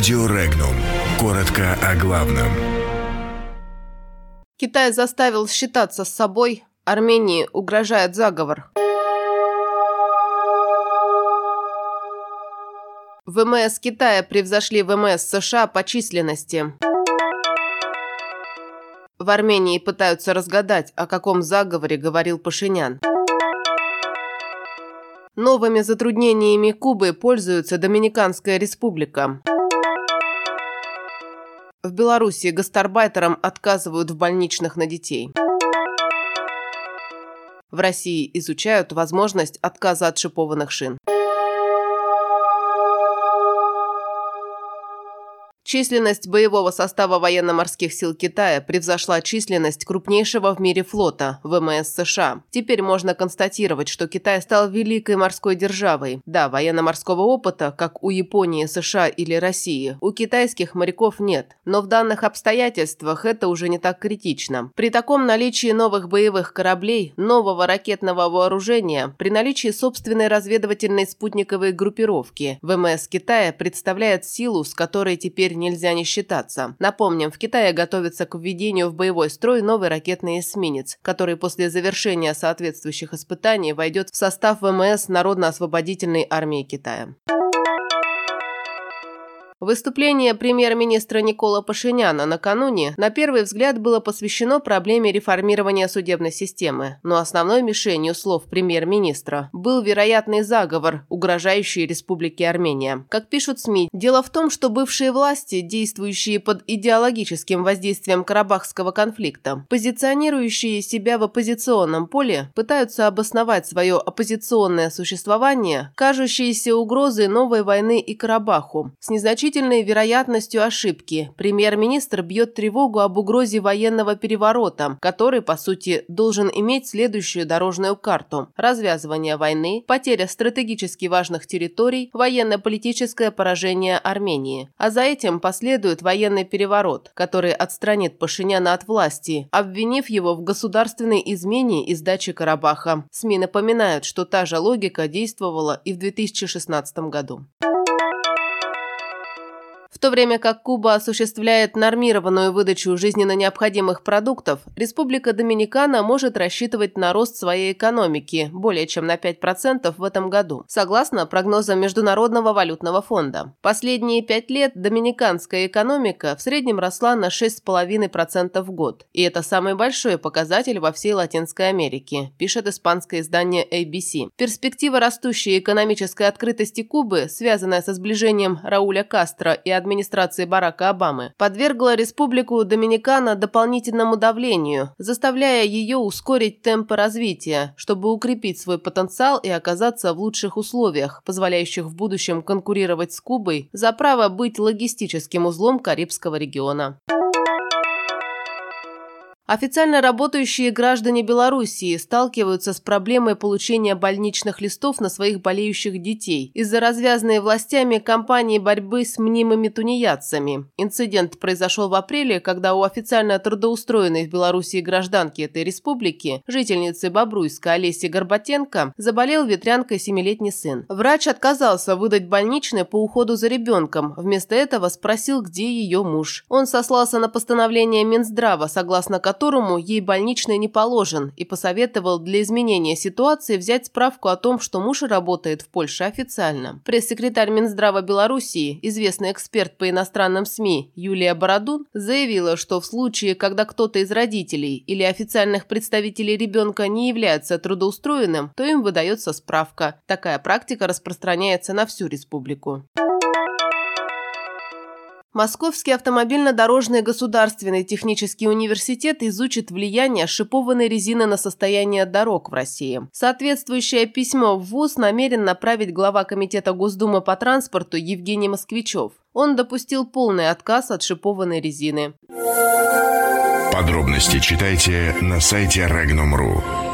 Радио Регнум. Коротко о главном. Китай заставил считаться с собой. Армении угрожает заговор. ВМС Китая превзошли ВМС США по численности. В Армении пытаются разгадать, о каком заговоре говорил Пашинян. Новыми затруднениями Кубы пользуется Доминиканская республика. В Беларуси гастарбайтерам отказывают в больничных на детей. В России изучают возможность отказа от шипованных шин. Численность боевого состава военно-морских сил Китая превзошла численность крупнейшего в мире флота – ВМС США. Теперь можно констатировать, что Китай стал великой морской державой. Да, военно-морского опыта, как у Японии, США или России, у китайских моряков нет. Но в данных обстоятельствах это уже не так критично. При таком наличии новых боевых кораблей, нового ракетного вооружения, при наличии собственной разведывательной спутниковой группировки, ВМС Китая представляет силу, с которой теперь нельзя не считаться. Напомним, в Китае готовится к введению в боевой строй новый ракетный эсминец, который после завершения соответствующих испытаний войдет в состав ВМС Народно-освободительной армии Китая. Выступление премьер-министра Никола Пашиняна накануне на первый взгляд было посвящено проблеме реформирования судебной системы, но основной мишенью слов премьер-министра был вероятный заговор, угрожающий Республике Армения. Как пишут СМИ, дело в том, что бывшие власти, действующие под идеологическим воздействием Карабахского конфликта, позиционирующие себя в оппозиционном поле, пытаются обосновать свое оппозиционное существование, кажущиеся угрозой новой войны и Карабаху, с незначительной значительной вероятностью ошибки. Премьер-министр бьет тревогу об угрозе военного переворота, который, по сути, должен иметь следующую дорожную карту. Развязывание войны, потеря стратегически важных территорий, военно-политическое поражение Армении. А за этим последует военный переворот, который отстранит Пашиняна от власти, обвинив его в государственной измене и сдаче Карабаха. СМИ напоминают, что та же логика действовала и в 2016 году. То время как Куба осуществляет нормированную выдачу жизненно необходимых продуктов, Республика Доминикана может рассчитывать на рост своей экономики более чем на 5% в этом году, согласно прогнозам Международного валютного фонда. Последние пять лет доминиканская экономика в среднем росла на 6,5% в год, и это самый большой показатель во всей Латинской Америке, пишет испанское издание ABC. Перспектива растущей экономической открытости Кубы, связанная со сближением Рауля Кастро и администрации Барака Обамы подвергла Республику Доминикана дополнительному давлению, заставляя ее ускорить темпы развития, чтобы укрепить свой потенциал и оказаться в лучших условиях, позволяющих в будущем конкурировать с Кубой за право быть логистическим узлом Карибского региона. Официально работающие граждане Белоруссии сталкиваются с проблемой получения больничных листов на своих болеющих детей из-за развязанной властями кампании борьбы с мнимыми тунеядцами. Инцидент произошел в апреле, когда у официально трудоустроенной в Белоруссии гражданки этой республики, жительницы Бобруйска Олеси Горбатенко, заболел ветрянкой семилетний сын. Врач отказался выдать больничный по уходу за ребенком, вместо этого спросил, где ее муж. Он сослался на постановление Минздрава, согласно которому которому ей больничный не положен, и посоветовал для изменения ситуации взять справку о том, что муж работает в Польше официально. Пресс-секретарь Минздрава Белоруссии, известный эксперт по иностранным СМИ Юлия Бородун, заявила, что в случае, когда кто-то из родителей или официальных представителей ребенка не является трудоустроенным, то им выдается справка. Такая практика распространяется на всю республику. Московский автомобильно-дорожный государственный технический университет изучит влияние шипованной резины на состояние дорог в России. Соответствующее письмо в ВУЗ намерен направить глава Комитета Госдумы по транспорту Евгений Москвичев. Он допустил полный отказ от шипованной резины. Подробности читайте на сайте Regnum.ru.